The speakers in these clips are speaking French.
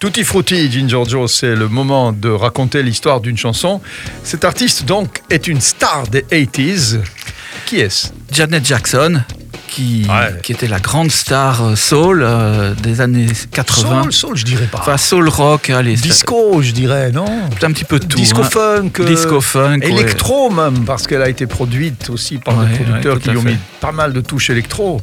Tutti Frutti, Ginger Joe, c'est le moment de raconter l'histoire d'une chanson. Cet artiste, donc, est une star des 80s. Qui est-ce? Janet Jackson, qui, Ouais. qui était la grande star euh, soul euh, des années 80. Soul, soul, je dirais pas. Enfin, soul rock, allez. Disco, je dirais, non? Un petit peu de tout. Disco hein. funk. euh, Disco funk. ouais. Électro même, parce qu'elle a été produite aussi par Ouais, des producteurs qui lui ont mis pas mal de touches électro.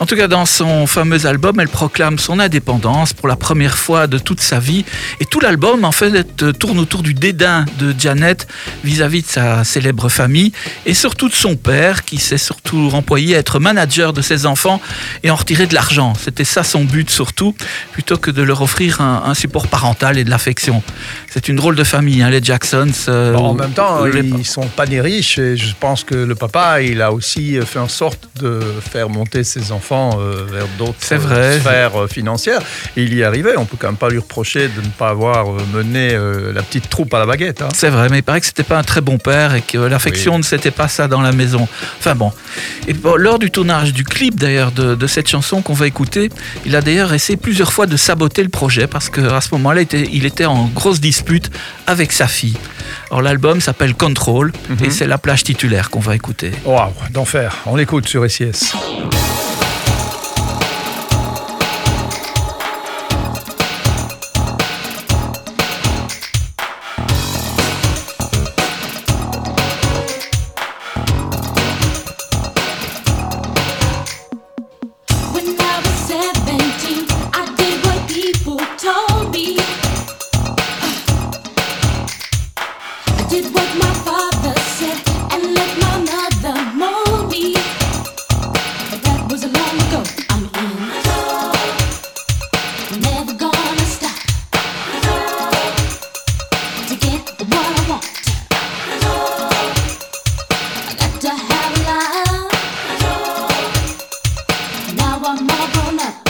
En tout cas, dans son fameux album, elle proclame son indépendance pour la première fois de toute sa vie. Et tout l'album, en fait, tourne autour du dédain de Janet vis-à-vis de sa célèbre famille et surtout de son père, qui s'est surtout employé à être manager de ses enfants et en retirer de l'argent. C'était ça son but surtout, plutôt que de leur offrir un, un support parental et de l'affection. C'est une drôle de famille, hein, les Jacksons. euh, Bon, en même temps, les- ils sont pas des riches et je pense que le papa, il a aussi fait en sorte de faire monter ses enfants euh, vers d'autres euh, vrai. sphères euh, financières. Et il y arrivait. On peut quand même pas lui reprocher de ne pas avoir euh, mené euh, la petite troupe à la baguette. hein. C'est vrai, mais il paraît que c'était pas un très bon père et que l'affection Oui. ne c'était pas ça dans la maison. Enfin bon. Et bon, lors du tournage du clip d'ailleurs de, de cette chanson qu'on va écouter, il a d'ailleurs essayé plusieurs fois de saboter le projet parce qu'à ce moment-là, il était, en grosse dispute avec sa fille. Alors l'album s'appelle Control Mhm. et c'est la plage titulaire qu'on va écouter. Waouh, d'enfer. On l'écoute sur SIS. I want more grown up.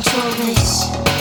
control this.